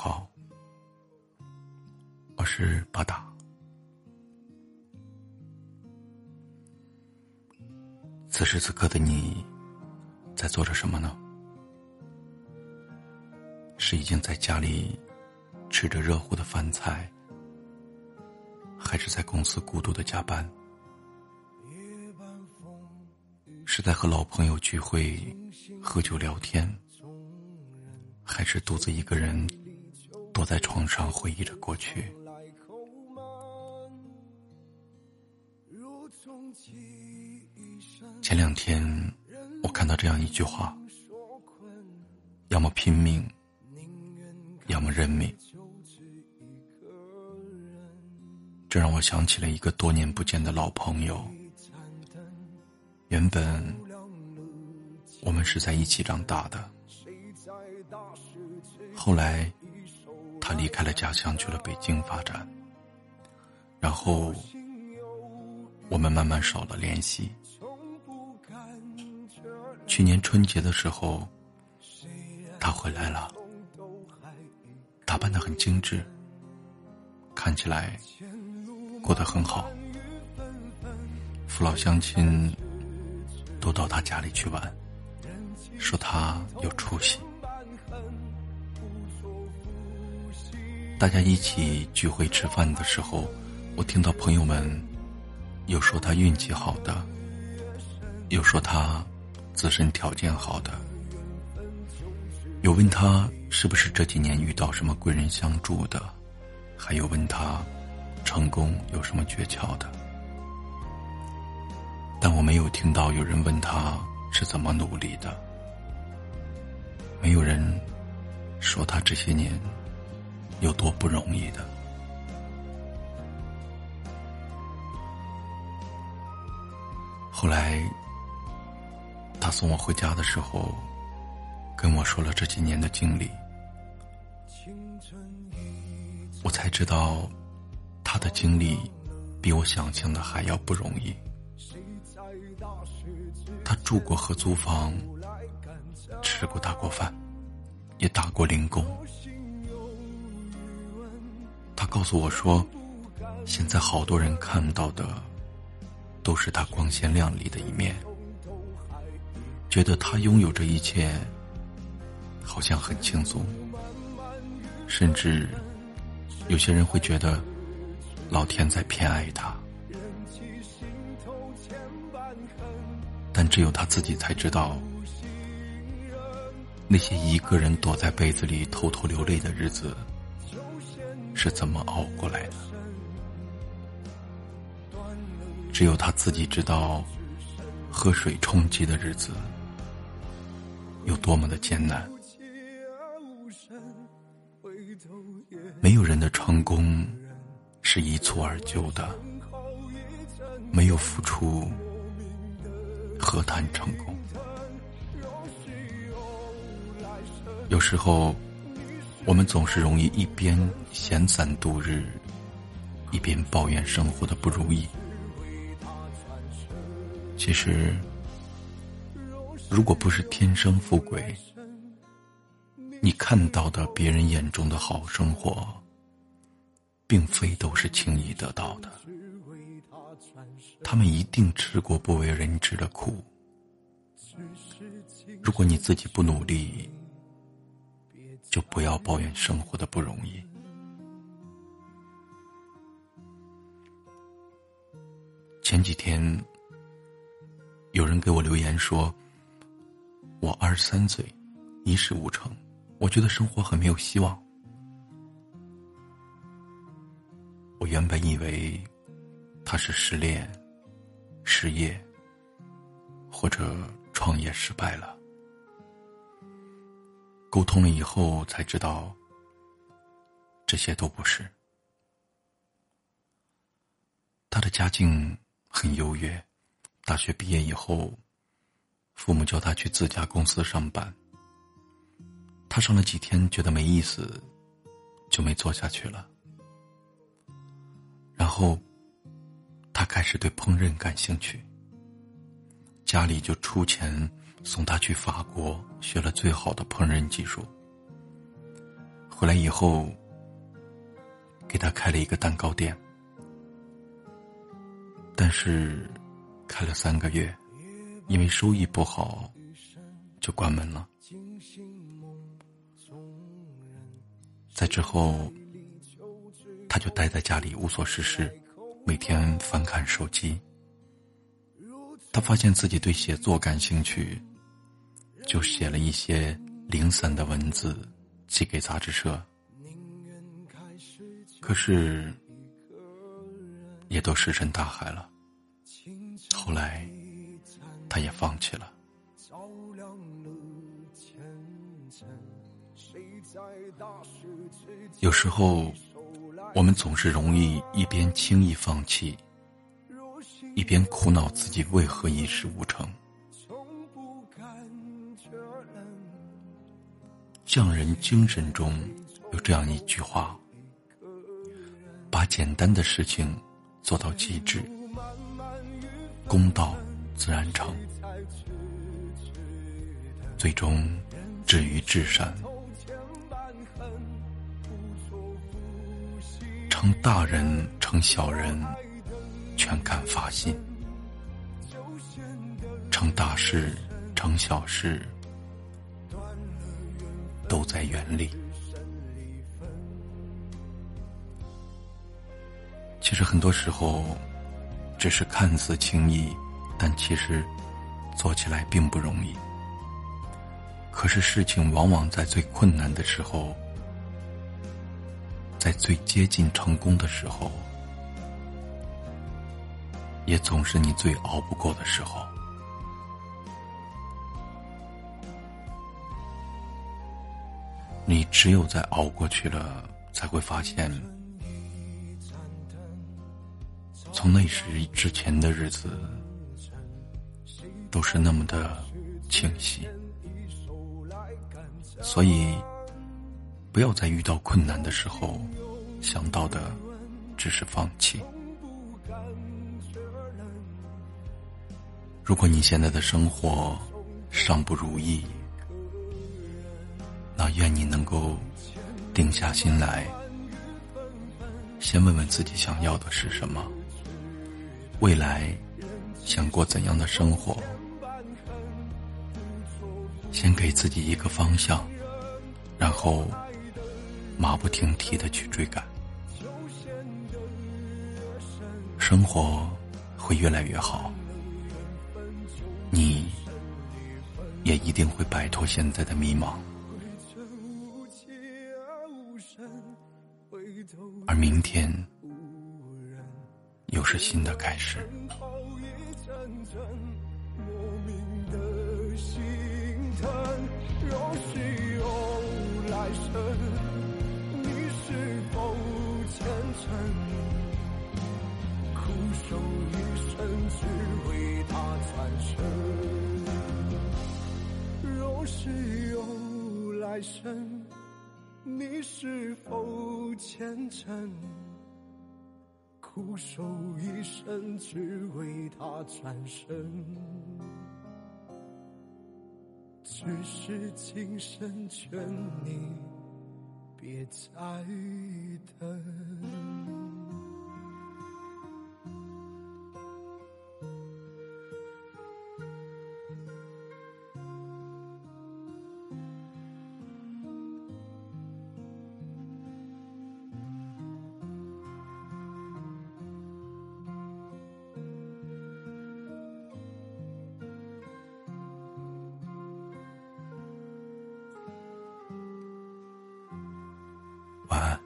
好，我是巴达。此时此刻的你，在做着什么呢？是已经在家里吃着热乎的饭菜，还是在公司孤独的加班？是在和老朋友聚会、喝酒聊天，还是独自一个人？躲在床上回忆着过去。前两天，我看到这样一句话：要么拼命，要么认命。这让我想起了一个多年不见的老朋友。原本，我们是在一起长大的，后来。他离开了家乡，去了北京发展。然后，我们慢慢少了联系。去年春节的时候，他回来了，打扮的很精致，看起来过得很好。父老乡亲都到他家里去玩，说他有出息。大家一起聚会吃饭的时候，我听到朋友们有说他运气好的，有说他自身条件好的，有问他是不是这几年遇到什么贵人相助的，还有问他成功有什么诀窍的。但我没有听到有人问他是怎么努力的，没有人说他这些年。有多不容易的。后来，他送我回家的时候，跟我说了这几年的经历，我才知道，他的经历比我想象的还要不容易。他住过合租房，吃过大锅饭，也打过零工。告诉我说：“现在好多人看到的，都是他光鲜亮丽的一面，觉得他拥有这一切，好像很轻松。甚至有些人会觉得，老天在偏爱他。但只有他自己才知道，那些一个人躲在被子里偷偷流泪的日子。”是怎么熬过来的？只有他自己知道，喝水充饥的日子有多么的艰难。没有人的成功是一蹴而就的，没有付出，何谈成功？有时候。我们总是容易一边闲散度日，一边抱怨生活的不如意。其实，如果不是天生富贵，你看到的别人眼中的好生活，并非都是轻易得到的。他们一定吃过不为人知的苦。如果你自己不努力，就不要抱怨生活的不容易。前几天，有人给我留言说：“我二十三岁，一事无成，我觉得生活很没有希望。”我原本以为他是失恋、失业，或者创业失败了。沟通了以后才知道，这些都不是。他的家境很优越，大学毕业以后，父母叫他去自家公司上班。他上了几天觉得没意思，就没做下去了。然后，他开始对烹饪感兴趣，家里就出钱。送他去法国学了最好的烹饪技术，回来以后，给他开了一个蛋糕店，但是开了三个月，因为收益不好，就关门了。在之后，他就待在家里无所事事，每天翻看手机。他发现自己对写作感兴趣，就写了一些零散的文字寄给杂志社。可是，也都石沉大海了。后来，他也放弃了。有时候，我们总是容易一边轻易放弃，一边苦恼自己为何一事无成。匠人精神中有这样一句话：把简单的事情做到极致，公道自然成，最终至于至善。成大人，成小人，全看发心；成大事，成小事，都在原地。其实很多时候，只是看似轻易，但其实做起来并不容易。可是事情往往在最困难的时候。在最接近成功的时候，也总是你最熬不过的时候。你只有在熬过去了，才会发现，从那时之前的日子，都是那么的清晰。所以。不要在遇到困难的时候想到的只是放弃。如果你现在的生活尚不如意，愿你能够定下心来，先问问自己想要的是什么，未来想过怎样的生活，先给自己一个方向，然后。马不停蹄的去追赶，生活会越来越好，你也一定会摆脱现在的迷茫，明天又是新的开始。苦守一生，你是否虔诚？苦守一生，只为他转身。只是今生劝你，别再等。 아,